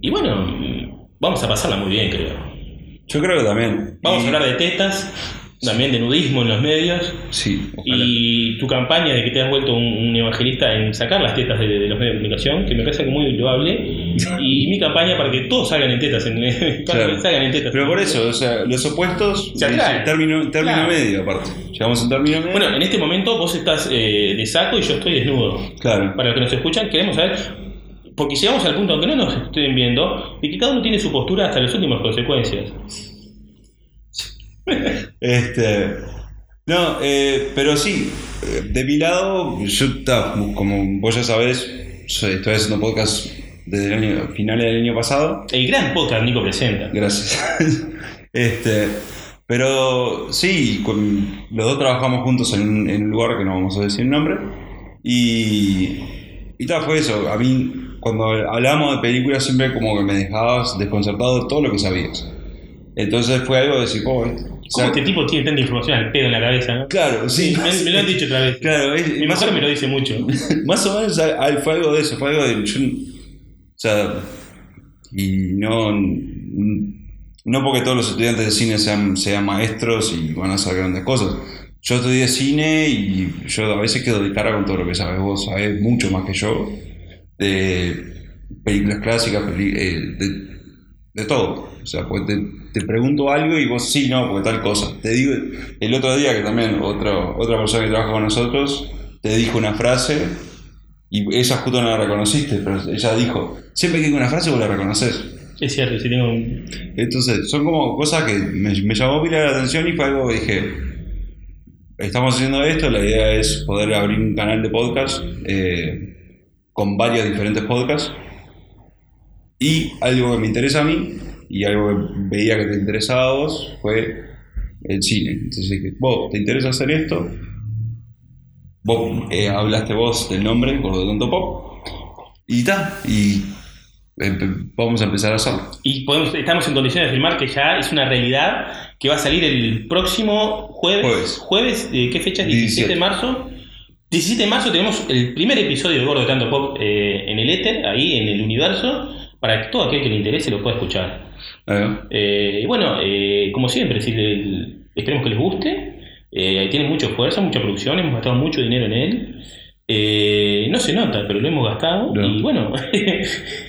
y bueno, vamos a pasarla muy bien, creo. Yo creo que también. Vamos Y- a hablar de tetas, también de nudismo en los medios. Sí, ojalá. Y tu campaña de que te has vuelto un, un evangelista en sacar las tetas de, de los medios de comunicación, que me parece muy loable. Y mi campaña para que todos salgan en tetas, en, Claro. salgan en tetas. Pero por eso, o sea, los opuestos. Se atraen. Término, término Claro. medio, aparte. Llegamos a un término medio. Bueno, en este momento vos estás eh, de saco y yo estoy desnudo. claro. Para los que nos escuchan, queremos saber, porque llegamos al punto, aunque no nos estén viendo, de que cada uno tiene su postura hasta las últimas consecuencias. Este. No, eh, pero sí, eh, de mi lado, yo, ta, como vos ya sabés, estoy haciendo podcast desde el año, finales del año pasado. El gran podcast Nico presenta. Gracias. este, pero sí, con- los dos trabajamos juntos en un, en un lugar que no vamos a decir el nombre. Y, y tal, fue eso. A mí, cuando hablábamos de películas, siempre como que me dejabas desconcertado de todo lo que sabías. Entonces fue algo de decir, oh, eh, o ¿Cómo sea, este tipo tiene tanta información al pedo en la cabeza? ¿no? Claro, sí. Me, me lo han dicho otra vez. Claro, es- Mi más, mujer o, me lo dice mucho. más o menos fue algo de eso, fue algo de. yo- o sea, y no. No porque todos los estudiantes de cine sean, sean maestros y van a hacer grandes cosas. Yo estudié cine y yo a veces quedo de cara con todo lo que sabes. Vos sabés mucho más que yo de películas clásicas, eh, de, de todo. O sea, pues te, te pregunto algo y vos sí, no, porque tal cosa. Te digo, el otro día que también otro, otra persona que trabaja con nosotros te dijo una frase y esa justo no la reconociste, pero ella dijo, siempre que digo una frase vos la reconoces. Es cierto, si tengo un... Entonces, son como cosas que me, me llamó pila la atención y fue algo que dije, estamos haciendo esto, la idea es poder abrir un canal de podcast eh, con varios diferentes podcasts y algo que me interesa a mí y algo que veía que te interesaba a vos fue el cine. Entonces dije, vos, ¿te interesa hacer esto? Vos eh, hablaste vos del nombre, Gordo Tonto Pop, y ta, y empe- vamos a empezar a hacerlo. Y podemos, estamos en condiciones de filmar que ya es una realidad que va a salir el próximo jueves. Jueves. Jueves, ¿de qué fecha? 17 de 17. marzo. 17 de marzo tenemos el primer episodio de Gordo de Tanto Pop eh, en el éter, ahí en el universo, para que todo aquel que le interese lo pueda escuchar. Eh, Eh, y bueno, eh, como siempre, si le- esperemos que les guste. Tiene mucho esfuerzo, mucha producción, hemos gastado mucho dinero en él. No se nota, pero lo hemos gastado. No. Y bueno,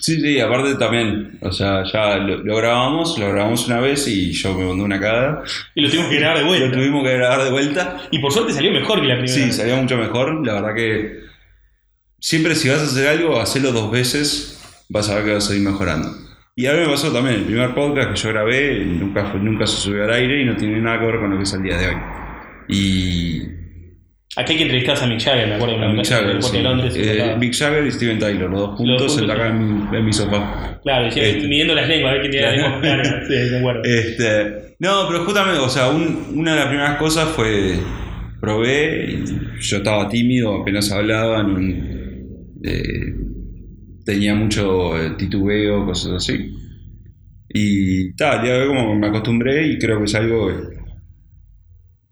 Sí, sí, aparte también, o sea, ya lo, lo grabamos, lo grabamos una vez y yo me mandé una cagada. y lo tuvimos que grabar de Lo vuelta. tuvimos que grabar de vuelta. Y por suerte salió mejor que la primera. Sí, vez. salió mucho mejor. La verdad que siempre si vas a hacer algo, hacelo dos veces, vas a ver que vas a ir mejorando. Y a mí me pasó también, el primer podcast que yo grabé nunca, fue- nunca se subió al aire y no tiene nada que ver con lo que es el día de hoy. Y Aquí hay que entrevistar a Mick Jagger, me acuerdo a Mick Jagger, sí. Eh. Mick Jagger y Steven Tyler, los dos juntos, juntos, en, acá en, mi, en mi sofá. Claro, y Este. midiendo las lenguas, a ver quién tiene la lengua larga. Sí, me acuerdo. Este, no, pero justamente, o sea, un- una de las primeras cosas fue, probé, y yo estaba tímido, apenas hablaba, eh, tenía mucho eh, titubeo, cosas así. Y tal, ya como me acostumbré y creo que es algo que,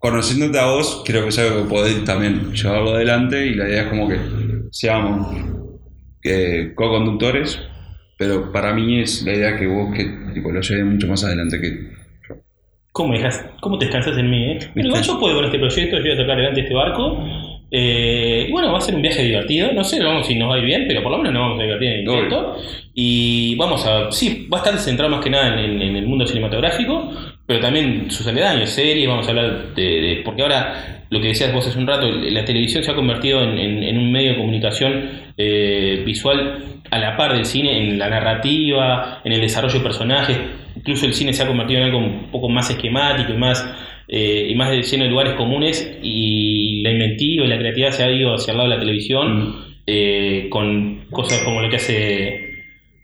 conociéndote a vos, creo que es algo que podés también llevarlo adelante y la idea es como que seamos que co-conductores, pero para mí es la idea que vos que tipo, lo lleves mucho más adelante que yo. ¿Cómo, dejas, ¿Cómo te descansas en mí, eh? Bueno, yo puedo con este proyecto, yo voy a sacar adelante este barco. Eh, y bueno, va a ser un viaje divertido. No sé vamos, si nos va a ir bien, pero por lo menos nos vamos a divertir en el intento. Y vamos a. Sí, va a estar centrado más que nada en, en- en el mundo cinematográfico, pero también sus aledaños, series. Vamos a hablar de, de- Porque ahora, lo que decías vos hace un rato, la televisión se ha convertido en, en- en un medio de comunicación eh, visual a la par del cine, en la narrativa, en el desarrollo de personajes. Incluso el cine se ha convertido en algo un poco más esquemático y más eh, y más de- lleno de lugares comunes y la inventiva y la creatividad se ha ido hacia el lado de la televisión Mm. eh, con cosas como lo que hace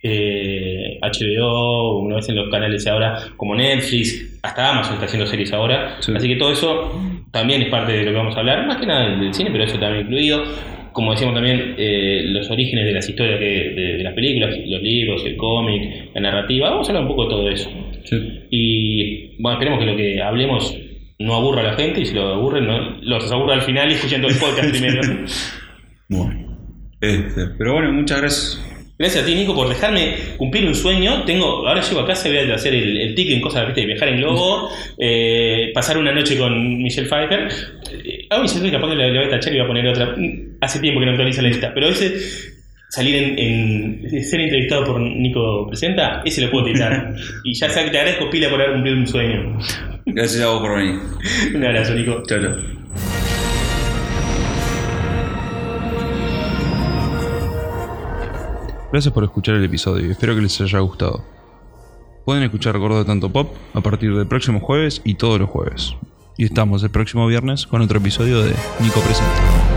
eh, HBO, una vez en los canales ahora como Netflix, hasta Amazon está haciendo series ahora. Sí. Así que todo eso también es parte de lo que vamos a hablar, más que nada del, cine, pero eso también incluido. Como decíamos también, eh, los orígenes de las historias que, de, de las películas, los libros, el cómic, la narrativa. Vamos a hablar un poco de todo eso. Sí. Y bueno, esperemos que lo que hablemos no aburra a la gente y si lo aburre, no, los aburra al final y escuchen todo el podcast primero. Bueno. Este, pero bueno, muchas gracias. Gracias a ti, Nico, por dejarme cumplir un sueño. Tengo, ahora llego a casa y voy a hacer el, el ticket en cosas ¿viste? de viajar en globo, eh, pasar una noche con Michelle Pfeiffer. Eh, a Michelle capaz que le, voy a tachar y voy a poner otra. Mm, Hace tiempo que no actualiza la lista, pero ese salir en, en- ser entrevistado por Nico Presenta, ese lo puedo tirar. y ya sabes que te agradezco pila por haber cumplido un sueño. Gracias a vos por venir. Un abrazo, Nico. Chao, chao. Gracias por escuchar el episodio y espero que les haya gustado. Pueden escuchar Gordo de Tanto Pop a partir del próximo jueves y todos los jueves. Y estamos el próximo viernes con otro episodio de Nico Presenta.